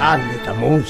Ah, meu Deus.